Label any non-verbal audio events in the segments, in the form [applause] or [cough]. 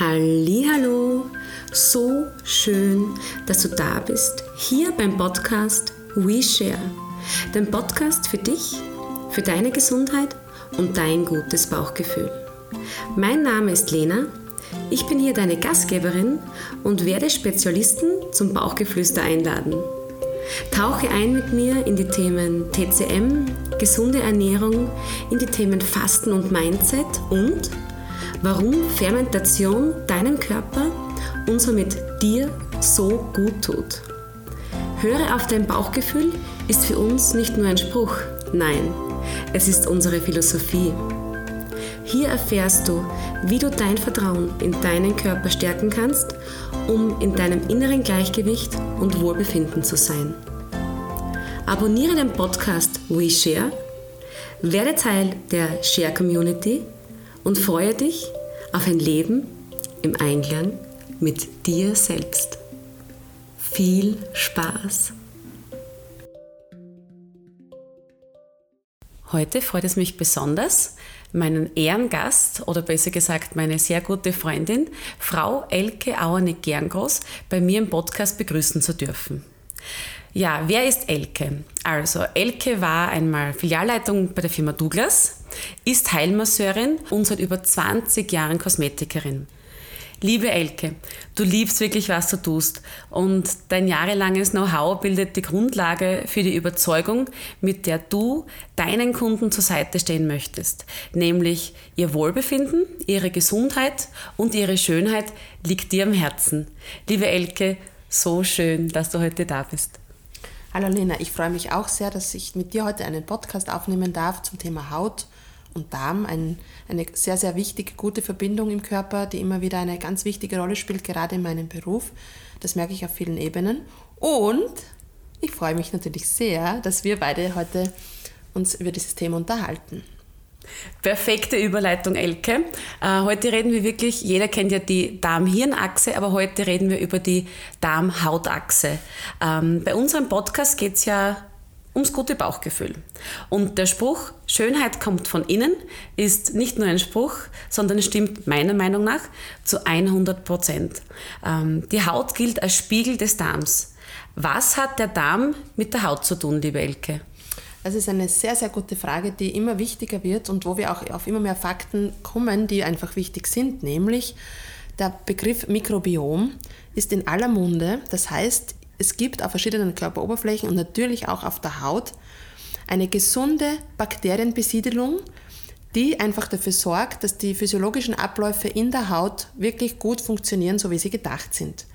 Hallo, so schön, dass du da bist, hier beim Podcast We Share, dem Podcast für dich, für deine Gesundheit und dein gutes Bauchgefühl. Mein Name ist Lena, ich bin hier deine Gastgeberin und werde Spezialisten zum Bauchgeflüster einladen. Tauche ein mit mir in die Themen TCM, gesunde Ernährung, in die Themen Fasten und Mindset und warum Fermentation deinem Körper und somit dir so gut tut. Höre auf dein Bauchgefühl ist für uns nicht nur ein Spruch, nein, es ist unsere Philosophie. Hier erfährst du, wie du dein Vertrauen in deinen Körper stärken kannst, um in deinem inneren Gleichgewicht und Wohlbefinden zu sein. Abonniere den Podcast WeShare, werde Teil der Share Community und freue dich auf ein Leben im Einklang mit dir selbst. Viel Spaß! Heute freut es mich besonders, meinen Ehrengast oder besser gesagt meine sehr gute Freundin, Frau Elke Auernick-Gerngroß, bei mir im Podcast begrüßen zu dürfen. Ja, wer ist Elke? Also, Elke war einmal Filialleitung bei der Firma Douglas, ist Heilmasseurin und seit über 20 Jahren Kosmetikerin. Liebe Elke, du liebst wirklich, was du tust und dein jahrelanges Know-how bildet die Grundlage für die Überzeugung, mit der du deinen Kunden zur Seite stehen möchtest, nämlich ihr Wohlbefinden, ihre Gesundheit und ihre Schönheit liegt dir am Herzen. Liebe Elke, so schön, dass du heute da bist. Hallo Lena, ich freue mich auch sehr, dass ich mit dir heute einen Podcast aufnehmen darf zum Thema Haut und Darm ein, eine sehr, sehr wichtige, gute Verbindung im Körper, die immer wieder eine ganz wichtige Rolle spielt, gerade in meinem Beruf. Das merke ich auf vielen Ebenen. Und ich freue mich natürlich sehr, dass wir beide heute uns über dieses Thema unterhalten. Perfekte Überleitung, Elke. Äh, heute reden wir wirklich, jeder kennt ja die Darm-Hirn-Achse, aber heute reden wir über die Darm-Haut-Achse. Ähm, bei unserem Podcast geht es ja ums gute Bauchgefühl. Und der Spruch, Schönheit kommt von innen, ist nicht nur ein Spruch, sondern stimmt meiner Meinung nach zu 100 Prozent. Ähm, die Haut gilt als Spiegel des Darms. Was hat der Darm mit der Haut zu tun, liebe Elke? Das ist eine sehr, sehr gute Frage, die immer wichtiger wird und wo wir auch auf immer mehr Fakten kommen, die einfach wichtig sind, nämlich der Begriff Mikrobiom ist in aller Munde. Das heißt, es gibt auf verschiedenen Körperoberflächen und natürlich auch auf der Haut eine gesunde Bakterienbesiedelung, die einfach dafür sorgt, dass die physiologischen Abläufe in der Haut wirklich gut funktionieren, so wie sie gedacht sind.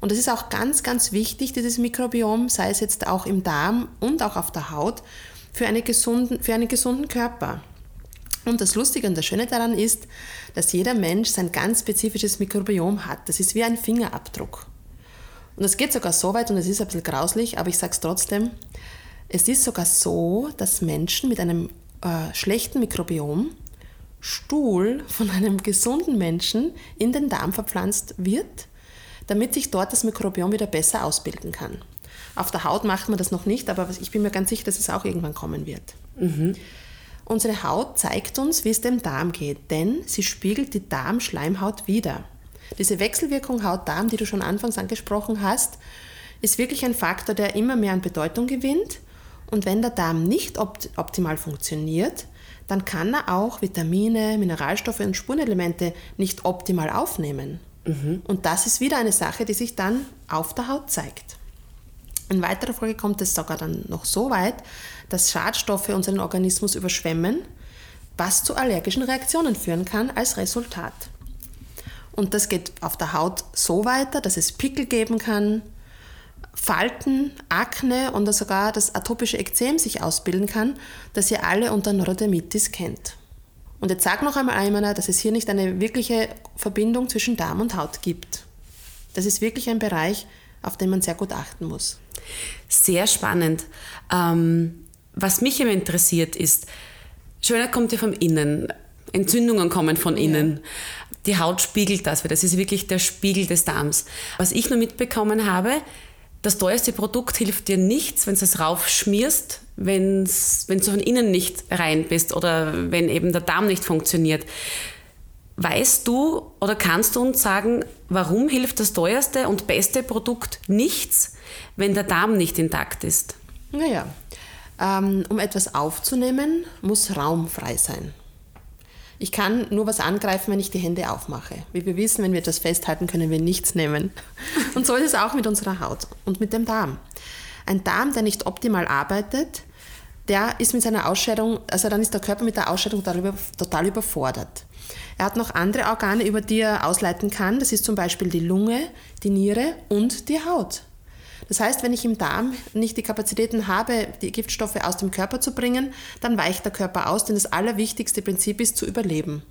Und das ist auch ganz, ganz wichtig, dieses Mikrobiom, sei es jetzt auch im Darm und auch auf der Haut, für, eine gesunden, für einen gesunden Körper. Und das Lustige und das Schöne daran ist, dass jeder Mensch sein ganz spezifisches Mikrobiom hat. Das ist wie ein Fingerabdruck. Und es geht sogar so weit, und es ist ein bisschen grauslich, aber ich sage es trotzdem, es ist sogar so, dass Menschen mit einem äh, schlechten Mikrobiom Stuhl von einem gesunden Menschen in den Darm verpflanzt wird, damit sich dort das Mikrobiom wieder besser ausbilden kann. Auf der Haut macht man das noch nicht, aber ich bin mir ganz sicher, dass es auch irgendwann kommen wird. Mhm. Unsere Haut zeigt uns, wie es dem Darm geht, denn sie spiegelt die Darmschleimhaut wider. Diese Wechselwirkung Haut-Darm, die du schon anfangs angesprochen hast, ist wirklich ein Faktor, der immer mehr an Bedeutung gewinnt. Und wenn der Darm nicht opt optimal funktioniert, dann kann er auch Vitamine, Mineralstoffe und Spurenelemente nicht optimal aufnehmen. Mhm. Und das ist wieder eine Sache, die sich dann auf der Haut zeigt. In weiterer Folge kommt es sogar dann noch so weit, dass Schadstoffe unseren Organismus überschwemmen, was zu allergischen Reaktionen führen kann als Resultat. Und das geht auf der Haut so weiter, dass es Pickel geben kann, Falten, Akne und sogar das atopische Ekzem sich ausbilden kann, das ihr alle unter Neurodermitis kennt. Und jetzt sag noch einmal einer, dass es hier nicht eine wirkliche Verbindung zwischen Darm und Haut gibt. Das ist wirklich ein Bereich, auf den man sehr gut achten muss. Sehr spannend. Ähm, was mich immer interessiert ist, Schönheit kommt ja vom Innen. Entzündungen kommen von innen. Die Haut spiegelt das, weil das ist wirklich der Spiegel des Darms. Was ich nur mitbekommen habe, das teuerste Produkt hilft dir nichts, wenn du es raufschmierst, wenn du von innen nicht rein bist oder wenn eben der Darm nicht funktioniert. weißt du oder kannst du uns sagen, warum hilft das teuerste und beste Produkt nichts, wenn der Darm nicht intakt ist? Naja, ähm, um etwas aufzunehmen, muss Raum frei sein. Ich kann nur was angreifen, wenn ich die Hände aufmache. Wie wir wissen, wenn wir etwas festhalten, können wir nichts nehmen. [laughs] Und so ist es auch mit unserer Haut und mit dem Darm. Ein Darm, der nicht optimal arbeitet, der ist mit seiner Ausscheidung, also dann ist der Körper mit der Ausscheidung darüber, total überfordert. Er hat noch andere Organe, über die er ausleiten kann. Das ist zum Beispiel die Lunge, die Niere und die Haut. Das heißt, wenn ich im Darm nicht die Kapazitäten habe, die Giftstoffe aus dem Körper zu bringen, dann weicht der Körper aus, denn das allerwichtigste Prinzip ist zu überleben.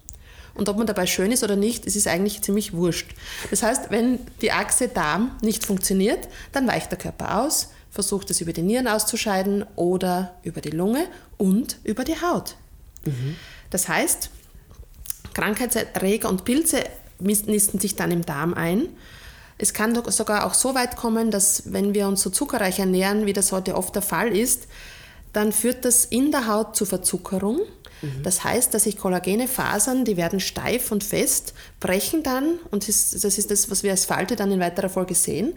Und ob man dabei schön ist oder nicht, es ist eigentlich ziemlich wurscht. Das heißt, wenn die Achse Darm nicht funktioniert, dann weicht der Körper aus, versucht es über die Nieren auszuscheiden oder über die Lunge und über die Haut. Mhm. Das heißt, Krankheitserreger und Pilze nisten sich dann im Darm ein es kann sogar auch so weit kommen, dass wenn wir uns so zuckerreich ernähren, wie das heute oft der Fall ist, dann führt das in der Haut zu Verzuckerung. Mhm. Das heißt, dass sich kollagene Fasern, die werden steif und fest, brechen dann und das ist das, was wir als Falte dann in weiterer Folge sehen.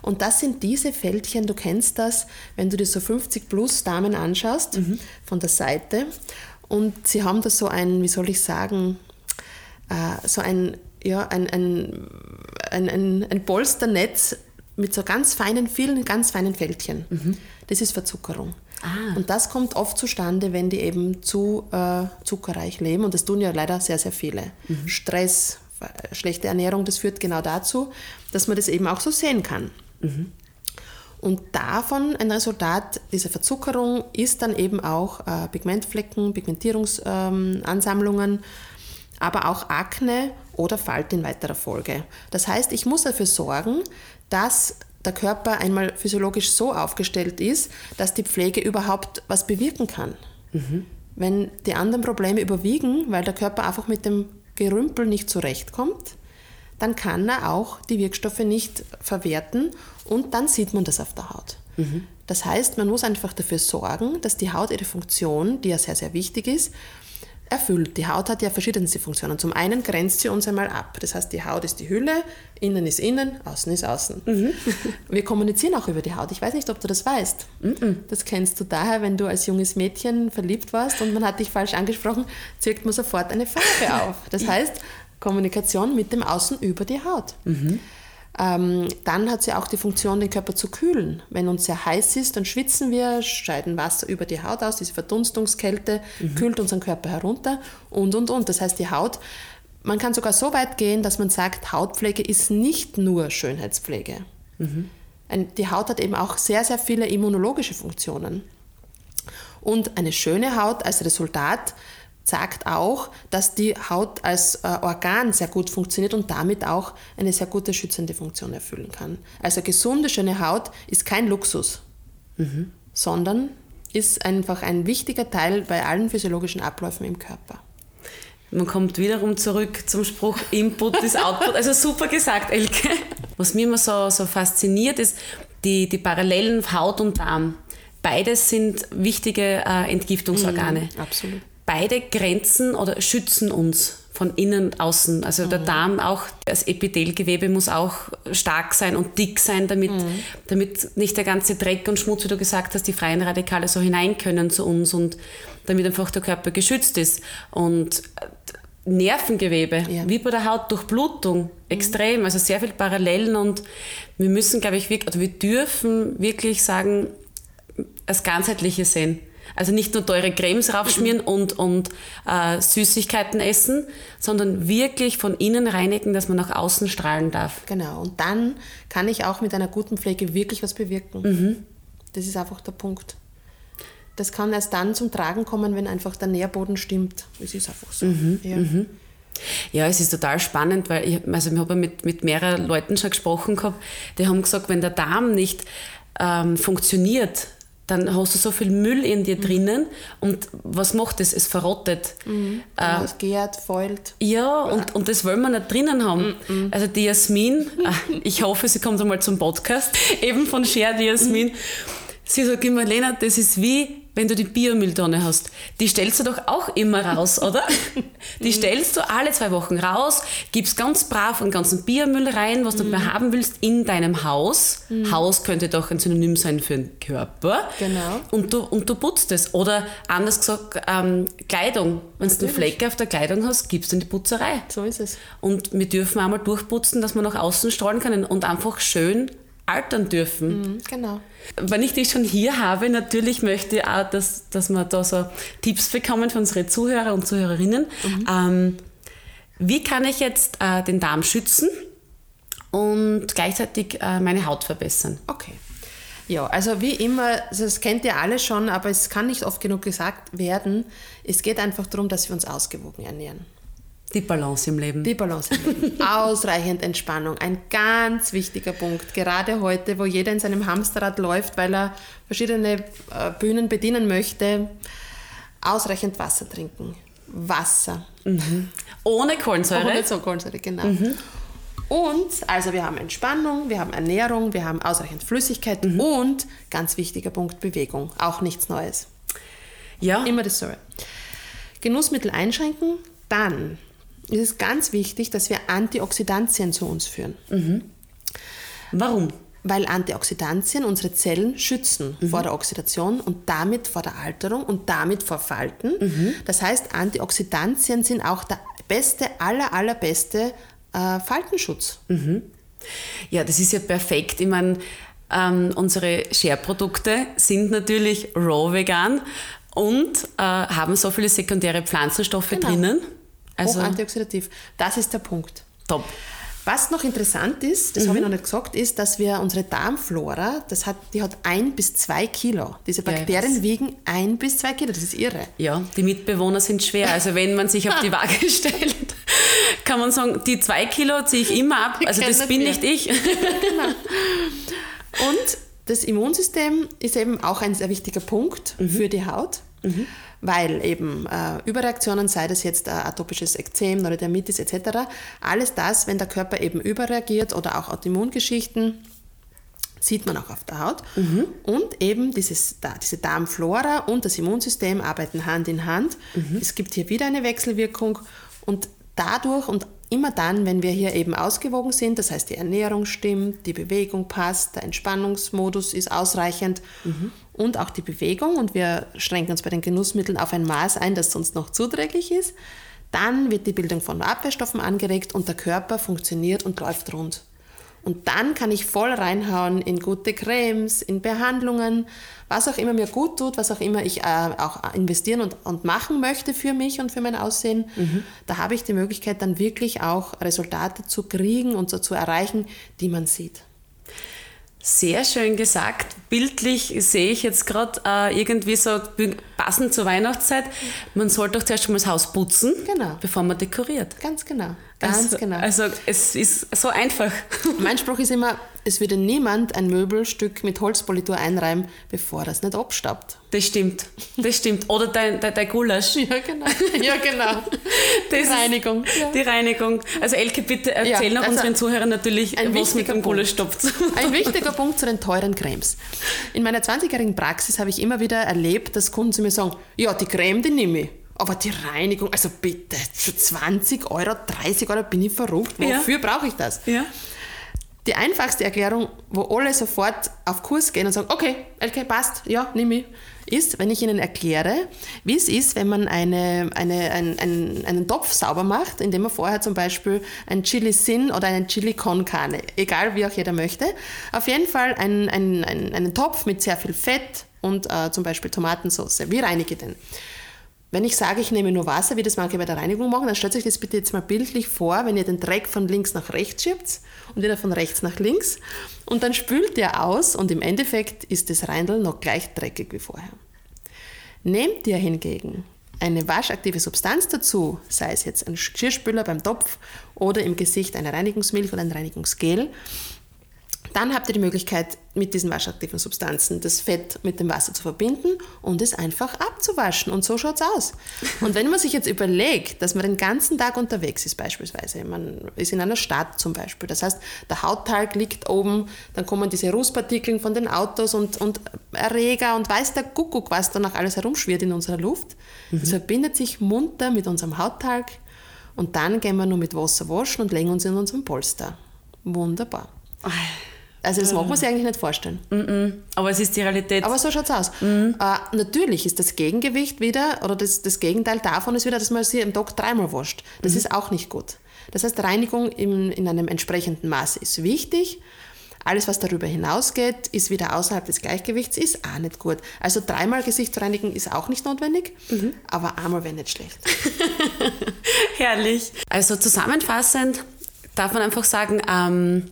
Und das sind diese Fältchen, du kennst das, wenn du dir so 50 plus Damen anschaust mhm. von der Seite und sie haben da so ein, wie soll ich sagen, äh, so ein ja, ein, ein, ein, ein, ein Polsternetz mit so ganz feinen, vielen ganz feinen Fältchen. Mhm. Das ist Verzuckerung. Ah. Und das kommt oft zustande, wenn die eben zu äh, zuckerreich leben. Und das tun ja leider sehr, sehr viele. Mhm. Stress, schlechte Ernährung, das führt genau dazu, dass man das eben auch so sehen kann. Mhm. Und davon ein Resultat dieser Verzuckerung ist dann eben auch äh, Pigmentflecken, Pigmentierungsansammlungen, ähm, aber auch Akne oder Falte in weiterer Folge. Das heißt, ich muss dafür sorgen, dass der Körper einmal physiologisch so aufgestellt ist, dass die Pflege überhaupt was bewirken kann. Mhm. Wenn die anderen Probleme überwiegen, weil der Körper einfach mit dem Gerümpel nicht zurechtkommt, dann kann er auch die Wirkstoffe nicht verwerten und dann sieht man das auf der Haut. Mhm. Das heißt, man muss einfach dafür sorgen, dass die Haut ihre Funktion, die ja sehr, sehr wichtig ist, erfüllt. Die Haut hat ja verschiedenste Funktionen. Zum einen grenzt sie uns einmal ab. Das heißt, die Haut ist die Hülle, innen ist innen, außen ist außen. Mhm. [laughs] Wir kommunizieren auch über die Haut. Ich weiß nicht, ob du das weißt. Mhm. Das kennst du daher, wenn du als junges Mädchen verliebt warst und man hat dich falsch angesprochen, zirkt man sofort eine Farbe [laughs] auf. Das heißt, Kommunikation mit dem Außen über die Haut. Mhm. Ähm, dann hat sie auch die Funktion, den Körper zu kühlen. Wenn uns sehr heiß ist, dann schwitzen wir, scheiden Wasser über die Haut aus, diese Verdunstungskälte mhm. kühlt unseren Körper herunter und, und, und. Das heißt, die Haut, man kann sogar so weit gehen, dass man sagt, Hautpflege ist nicht nur Schönheitspflege. Mhm. Die Haut hat eben auch sehr, sehr viele immunologische Funktionen. Und eine schöne Haut als Resultat sagt auch, dass die Haut als äh, Organ sehr gut funktioniert und damit auch eine sehr gute schützende Funktion erfüllen kann. Also gesunde, schöne Haut ist kein Luxus, mhm. sondern ist einfach ein wichtiger Teil bei allen physiologischen Abläufen im Körper. Man kommt wiederum zurück zum Spruch, Input ist Output. Also super gesagt, Elke. Was mir immer so, so fasziniert, ist die, die Parallelen Haut und Darm. Beides sind wichtige äh, Entgiftungsorgane. Mm, absolut beide Grenzen oder schützen uns von innen und außen. Also mhm. der Darm auch, das Epithelgewebe muss auch stark sein und dick sein, damit, mhm. damit nicht der ganze Dreck und Schmutz, wie du gesagt hast, die freien Radikale so hinein können zu uns und damit einfach der Körper geschützt ist. Und Nervengewebe, ja. wie bei der Haut, Durchblutung, extrem, mhm. also sehr viele Parallelen und wir müssen, glaube ich, wirklich, oder wir dürfen wirklich sagen, das Ganzheitliche sehen. Also nicht nur teure Cremes raufschmieren [clears throat] und, und äh, Süßigkeiten essen, sondern wirklich von innen reinigen, dass man nach außen strahlen darf. Genau, und dann kann ich auch mit einer guten Pflege wirklich was bewirken. Mhm. Das ist einfach der Punkt. Das kann erst dann zum Tragen kommen, wenn einfach der Nährboden stimmt. Es ist einfach so. Mhm. Ja. Mhm. Ja, es ist total spannend, weil ich, also ich habe mit, mit mehreren Leuten schon gesprochen gehabt, die haben gesagt, wenn der Darm nicht ähm, funktioniert, dann hast du so viel Müll in dir mhm. drinnen und was macht es? Es verrottet. Mhm. Äh, es gärt, fäult. Ja, und, und das wollen wir nicht drinnen haben. Mhm. Also die Jasmin, äh, [laughs] ich hoffe, sie kommt einmal zum Podcast, [laughs] eben von Share, die Jasmin. Mhm. Sie sagt immer, Lena, das ist wie wenn du die Biomülltonne hast, die stellst du doch auch immer raus, oder? [laughs] Die stellst du alle zwei Wochen raus, gibst ganz brav einen ganzen Biomüll rein, was du mehr haben willst, in deinem Haus. Haus könnte doch ein Synonym sein für den Körper. Genau. Und du, und du putzt es. Oder anders gesagt, ähm, Kleidung. Wenn du Natürlich. Flecke auf der Kleidung hast, gibst du in die Putzerei. So ist es. Und wir dürfen einmal durchputzen, dass wir nach außen strahlen können und einfach schön altern dürfen. Mhm, genau. Wenn ich dich schon hier habe, natürlich möchte ich auch, dass, dass wir da so Tipps bekommen von unseren Zuhörer und Zuhörerinnen. Ähm, wie kann ich jetzt äh, den Darm schützen und gleichzeitig äh, meine Haut verbessern? Okay. Ja, also wie immer, das kennt ihr alle schon, aber es kann nicht oft genug gesagt werden. Es geht einfach darum, dass wir uns ausgewogen ernähren. Die Balance im Leben. Die Balance. im Leben. [laughs] Ausreichend Entspannung. Ein ganz wichtiger Punkt. Gerade heute, wo jeder in seinem Hamsterrad läuft, weil er verschiedene äh, Bühnen bedienen möchte. Ausreichend Wasser trinken. Wasser. Ohne Kohlensäure. Ohne so Kohlensäure, genau. Und, also wir haben Entspannung, wir haben Ernährung, wir haben ausreichend Flüssigkeit und, ganz wichtiger Punkt, Bewegung. Auch nichts Neues. Ja. Immer dasselbe. Genussmittel einschränken, dann ist es ganz wichtig, dass wir Antioxidantien zu uns führen. Warum? Weil Antioxidantien unsere Zellen schützen vor der Oxidation und damit vor der Alterung und damit vor Falten. Das heißt, Antioxidantien sind auch der beste, aller, allerbeste äh, Faltenschutz. Ja, das ist ja perfekt. Ich meine, ähm, unsere Share-Produkte sind natürlich raw vegan und äh, haben so viele sekundäre Pflanzenstoffe Genau. drinnen. Also antioxidativ. Das ist der Punkt. top. Was noch interessant ist, das habe ich noch nicht gesagt, ist, dass wir unsere Darmflora, das hat, die hat ein bis zwei Kilo. Diese Ja, Bakterien weiß. wiegen ein bis zwei Kilo. Das ist irre. Ja, die Mitbewohner sind schwer. Also wenn man sich auf die Waage [laughs] stellt, kann man sagen, die zwei Kilo ziehe ich immer ab. Also das bin nicht ich. Und das Immunsystem ist eben auch ein sehr wichtiger Punkt für die Haut, weil eben äh, Überreaktionen, sei das jetzt äh, atopisches Ekzem, Neurodermitis etc., alles das, wenn der Körper eben überreagiert oder auch Autoimmungeschichten, sieht man auch auf der Haut. Und eben dieses, diese Darmflora und das Immunsystem arbeiten Hand in Hand. Es gibt hier wieder eine Wechselwirkung und dadurch und immer dann, wenn wir hier eben ausgewogen sind, das heißt die Ernährung stimmt, die Bewegung passt, der Entspannungsmodus ist ausreichend und auch die Bewegung und wir schränken uns bei den Genussmitteln auf ein Maß ein, das sonst noch zuträglich ist, dann wird die Bildung von Abwehrstoffen angeregt und der Körper funktioniert und läuft rund. Und dann kann ich voll reinhauen in gute Cremes, in Behandlungen, was auch immer mir gut tut, was auch immer ich äh, auch investieren und, und machen möchte für mich und für mein Aussehen. Da habe ich die Möglichkeit, dann wirklich auch Resultate zu kriegen und so zu erreichen, die man sieht. Sehr schön gesagt. Bildlich sehe ich jetzt gerade äh, irgendwie so passend zur Weihnachtszeit. Man sollte doch zuerst schon mal das Haus putzen, Genau. bevor man dekoriert. Ganz genau. Ganz also, genau. Also es ist so einfach. [laughs] Mein Spruch ist immer, es würde niemand ein Möbelstück mit Holzpolitur einreiben, bevor das nicht abstaubt. Das stimmt. Das stimmt. Oder dein, dein, dein Gulasch. [laughs] Ja, genau. Ja, genau. [laughs] Ist Reinigung. Ja. Die Reinigung. Also Elke, bitte erzähl Ja, noch also unseren Zuhörern natürlich, was mit dem Gulasch stoppt. Ein wichtiger Punkt zu den teuren Cremes. In meiner 20-jährigen Praxis habe ich immer wieder erlebt, dass Kunden zu mir sagen, ja, die Creme, die nehme ich. Aber die Reinigung, also bitte, für 20 Euro, 30 Euro bin ich verrückt. Ja. Wofür brauche ich das? Ja. Die einfachste Erklärung, wo alle sofort auf Kurs gehen und sagen, okay, okay, passt, ja, nimm ich, ist, wenn ich ihnen erkläre, wie es ist, wenn man eine, eine, ein, ein, einen Topf sauber macht, indem man vorher zum Beispiel ein Chili Sin oder einen Chili Con Carne, egal wie auch jeder möchte, auf jeden Fall einen, einen, einen, einen Topf mit sehr viel Fett und äh, zum Beispiel Tomatensauce. Wie reinige ich den? Wenn ich sage, ich nehme nur Wasser, wie das manche bei der Reinigung machen, dann stellt euch das bitte jetzt mal bildlich vor, wenn ihr den Dreck von links nach rechts schiebt und wieder von rechts nach links und dann spült ihr aus und im Endeffekt ist das Reindl noch gleich dreckig wie vorher. Nehmt ihr hingegen eine waschaktive Substanz dazu, sei es jetzt ein Geschirrspüler beim Topf oder im Gesicht eine Reinigungsmilch oder ein Reinigungsgel, Dann habt ihr die Möglichkeit, mit diesen waschaktiven Substanzen das Fett mit dem Wasser zu verbinden und es einfach abzuwaschen. Und so schaut es aus. Und wenn man sich jetzt überlegt, dass man den ganzen Tag unterwegs ist, beispielsweise, man ist in einer Stadt zum Beispiel, das heißt, der Hauttalg liegt oben, dann kommen diese Rußpartikeln von den Autos und, und Erreger und weiß der Kuckuck, was da noch alles herumschwirrt in unserer Luft. Mhm. Das verbindet sich munter mit unserem Hauttalg und dann gehen wir nur mit Wasser waschen und legen uns in unserem Polster. Wunderbar. Also das mag man sich eigentlich nicht vorstellen. Mm -mm. Aber es ist die Realität. Aber so schaut es aus. Mm. Äh, natürlich ist das Gegengewicht wieder, oder das, das Gegenteil davon ist wieder, dass man sie am Tag dreimal wascht. Das -hmm. ist auch nicht gut. Das heißt, Reinigung im, in einem entsprechenden Maß ist wichtig. Alles, was darüber hinausgeht, ist wieder außerhalb des Gleichgewichts, ist auch nicht gut. Also dreimal Gesicht reinigen ist auch nicht notwendig, mhm. aber einmal wäre nicht schlecht. [laughs] Herrlich. Also zusammenfassend darf man einfach sagen, ähm,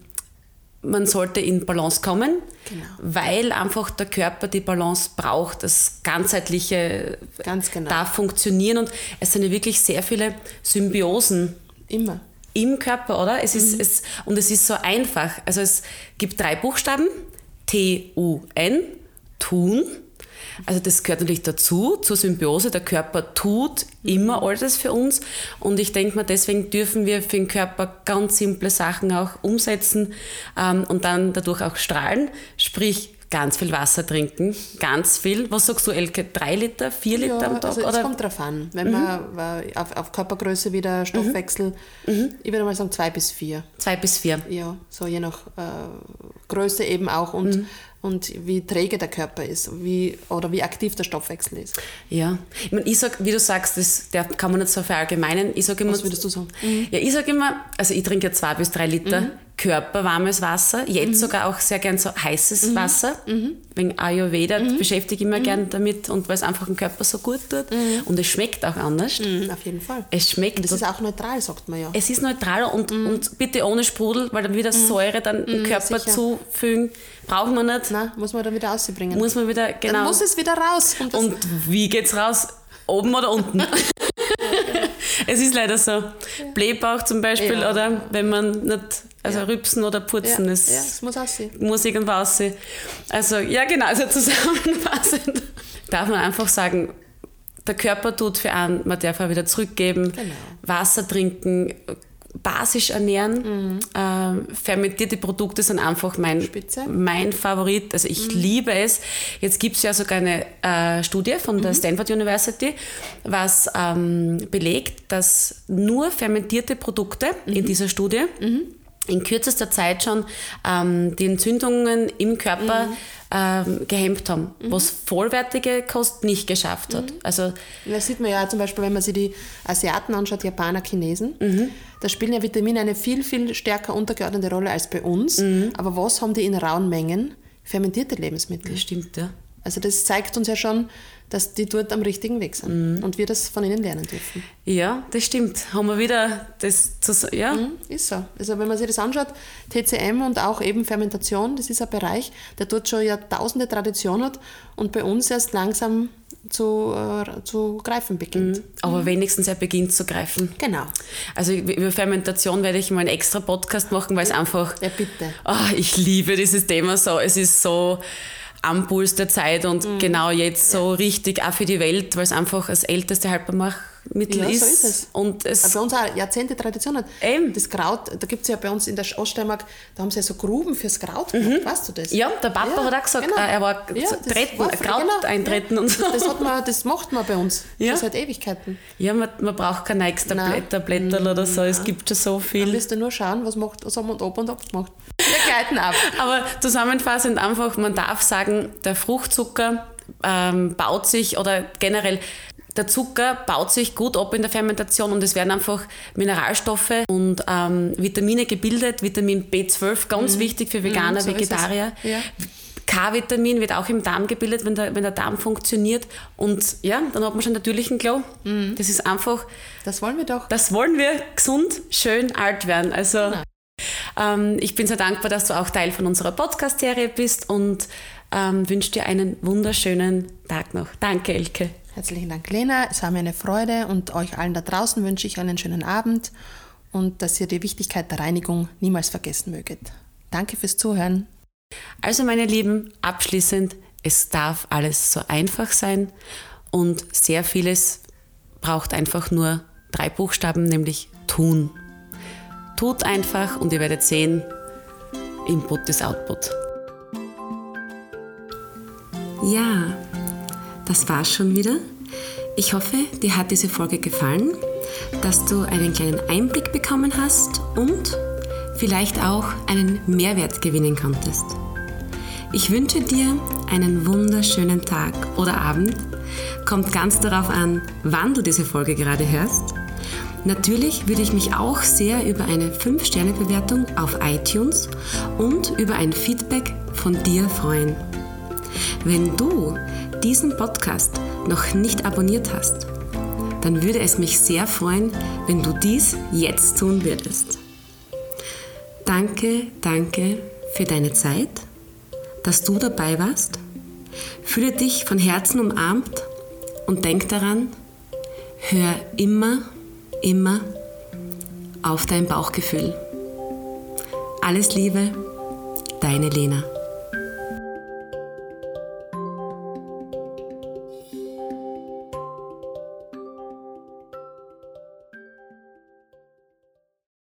man sollte in Balance kommen, genau. weil einfach der Körper die Balance braucht. Das ganzheitliche Ganz genau. darf funktionieren und es sind ja wirklich sehr viele Symbiosen. Immer. Im Körper, oder? Es ist, mhm. es, und es ist so einfach. Also es gibt drei Buchstaben, T-U-N, tun. Also das gehört natürlich dazu, zur Symbiose. Der Körper tut immer alles für uns. Und ich denke mal, deswegen dürfen wir für den Körper ganz simple Sachen auch umsetzen ähm, und dann dadurch auch strahlen. Sprich, ganz viel Wasser trinken, ganz viel. Was sagst du, Elke? Drei Liter, vier Liter ja, am Tag? Also es oder? kommt drauf an. Wenn mhm. man auf, auf, Körpergröße wieder Stoffwechsel, mhm. ich würde mal sagen zwei bis vier. Zwei bis vier. Ja, so je nach äh, Größe eben auch und mhm und wie träge der Körper ist wie, oder wie aktiv der Stoffwechsel ist. Ja, ich, meine, ich sag, wie du sagst, das der kann man nicht so verallgemeinern. Ich sag immer, Was würdest du sagen? Ja, ich sage immer, also ich trinke ja zwei bis drei Liter mhm körperwarmes Wasser, jetzt mhm. sogar auch sehr gern so heißes mhm. Wasser. Mhm. Wegen Ayurveda mhm. beschäftige ich mich mhm. gern damit und weil es einfach dem Körper so gut tut. Mhm. Und es schmeckt auch anders. Auf jeden Fall. Es schmeckt. Und es ist auch neutral, sagt man ja. Es ist neutral und, und bitte ohne Sprudel, weil dann wieder Säure dann im Körper sicher. zufügen. Braucht man nicht. Nein, muss man dann wieder ausbringen. Muss man wieder, genau. Dann muss es wieder raus. Und, und wie geht's raus? Oben oder unten? [laughs] es ist leider so. Blähbauch zum Beispiel, ja. oder wenn man nicht also ja. rübsen oder putzen, ja, es, ja, es muss aussehen. Muss irgendwo aussehen. Also ja genau, also [laughs] zusammenfassend darf man einfach sagen, der Körper tut für einen, man darf auch wieder zurückgeben, genau. Wasser trinken, basisch ernähren. Mhm. Äh, fermentierte Produkte sind einfach mein, mein Favorit. Also ich mhm. liebe es. Jetzt gibt es ja sogar eine äh, Studie von der mhm. Stanford University, was ähm, belegt, dass nur fermentierte Produkte in mhm. dieser Studie mhm in kürzester Zeit schon ähm, die Entzündungen im Körper mhm. ähm, gehemmt haben, mhm. was vollwertige Kost nicht geschafft hat. Mhm. Also, das sieht man ja zum Beispiel, wenn man sich die Asiaten anschaut, Japaner, Chinesen, mhm. da spielen ja Vitamine eine viel, viel stärker untergeordnete Rolle als bei uns. Mhm. Aber was haben die in rauen Mengen? Fermentierte Lebensmittel. Das stimmt, ja. Also das zeigt uns ja schon, dass die dort am richtigen Weg sind mhm. und wir das von ihnen lernen dürfen. Ja, das stimmt. Haben wir wieder das zu, ja. Mhm, ist so. Also wenn man sich das anschaut, TCM und auch eben Fermentation, das ist ein Bereich, der dort schon Jahrtausende Tradition hat und bei uns erst langsam zu, äh, zu greifen beginnt. Mhm. Aber mhm. wenigstens er beginnt zu greifen. Genau. Also über Fermentation werde ich mal einen extra Podcast machen, weil es einfach... Ja, bitte. Oh, ich liebe dieses Thema so. Es ist so am der Zeit und mhm. genau jetzt so richtig auch für die Welt, weil es einfach das älteste Haltbarmachmittel ja, ist. So ist es. Und es bei uns auch Jahrzehnte Tradition hat. Eben. Das Kraut, da gibt es ja bei uns in der Oststeiermark, da haben sie ja so Gruben fürs Kraut mhm. weißt du das? Ja, der Papa ja, hat auch gesagt, genau. er war ja, treten, war, Kraut genau, eintreten und so. Das, hat man, das macht man bei uns ja. seit Ewigkeiten. Ja, man, man braucht kein extra Blätter, Blätter oder so, es gibt schon so viel. Dann wirst du nur schauen, was macht, was haben wir und ab gemacht. Wir gleiten ab. [laughs] Aber zusammenfassend einfach, man darf sagen, der Fruchtzucker ähm, baut sich oder generell der Zucker baut sich gut ab in der Fermentation und es werden einfach Mineralstoffe und ähm, Vitamine gebildet. Vitamin B12, ganz mhm. wichtig für Veganer, mhm, so Vegetarier. Ja. K-Vitamin wird auch im Darm gebildet, wenn der, wenn der Darm funktioniert. Und ja, dann hat man schon natürlichen Glow. Mhm. Das ist einfach. Das wollen wir doch. Das wollen wir gesund, schön alt werden. Also. Genau. Ähm, ich bin sehr dankbar, dass du auch Teil von unserer Podcast-Serie bist und ähm, wünsche dir einen wunderschönen Tag noch. Danke, Elke. Herzlichen Dank, Lena. Es war mir eine Freude und euch allen da draußen wünsche ich einen schönen Abend und dass ihr die Wichtigkeit der Reinigung niemals vergessen möget. Danke fürs Zuhören. Also meine Lieben, abschließend, es darf alles so einfach sein und sehr vieles braucht einfach nur drei Buchstaben, nämlich tun. Tut einfach und ihr werdet sehen, Input ist Output. Ja, das war's schon wieder. Ich hoffe, dir hat diese Folge gefallen, dass du einen kleinen Einblick bekommen hast und vielleicht auch einen Mehrwert gewinnen konntest. Ich wünsche dir einen wunderschönen Tag oder Abend. Kommt ganz darauf an, wann du diese Folge gerade hörst. Natürlich würde ich mich auch sehr über eine 5-Sterne-Bewertung auf iTunes und über ein Feedback von dir freuen. Wenn du diesen Podcast noch nicht abonniert hast, dann würde es mich sehr freuen, wenn du dies jetzt tun würdest. Danke, danke für deine Zeit dass du dabei warst. Fühle dich von Herzen umarmt und denk daran, hör immer, immer auf dein Bauchgefühl. Alles Liebe, deine Lena.